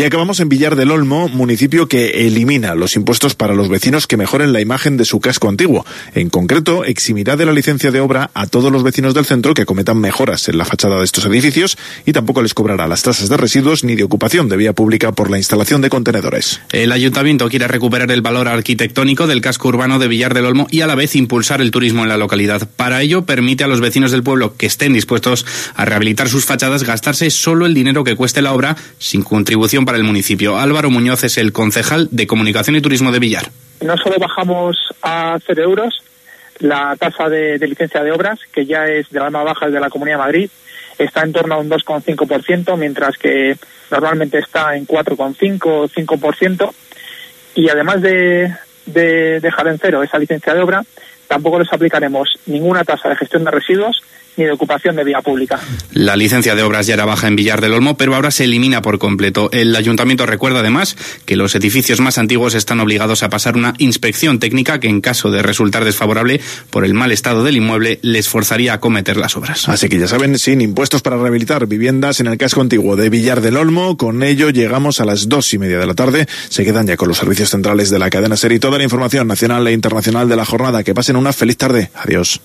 Y acabamos en Villar del Olmo, municipio que elimina los impuestos para los vecinos que mejoren la imagen de su casco antiguo. En concreto, eximirá de la licencia de obra a todos los vecinos del centro que cometan mejoras en la fachada de estos edificios y tampoco les cobrará las tasas de residuos ni de ocupación de vía pública por la instalación de contenedores. El ayuntamiento quiere recuperar el valor arquitectónico del casco urbano de Villar del Olmo y a la vez impulsar el turismo en la localidad. Para ello, permite a los vecinos del pueblo que estén dispuestos a rehabilitar sus fachadas gastarse solo el dinero que cueste la obra sin contribución para el municipio. Álvaro Muñoz es el concejal de Comunicación y Turismo de Villar. No solo bajamos a cero euros la tasa de, licencia de obras, que ya es de la más baja de la Comunidad de Madrid, está en torno a un 2,5%, mientras que normalmente está en 4,5 o 5%. Y además de, de dejar en cero esa licencia de obra, tampoco les aplicaremos ninguna tasa de gestión de residuos ni de ocupación de vía pública. La licencia de obras ya era baja en Villar del Olmo, pero ahora se elimina por completo. El ayuntamiento recuerda además que los edificios más antiguos están obligados a pasar una inspección técnica que en caso de resultar desfavorable por el mal estado del inmueble les forzaría a cometer las obras. Así que ya saben, sin impuestos para rehabilitar viviendas en el casco antiguo de Villar del Olmo, con ello llegamos a las dos y media de la tarde. Se quedan ya con los servicios centrales de la cadena SER y toda la información nacional e internacional de la jornada. Que pasen una feliz tarde. Adiós.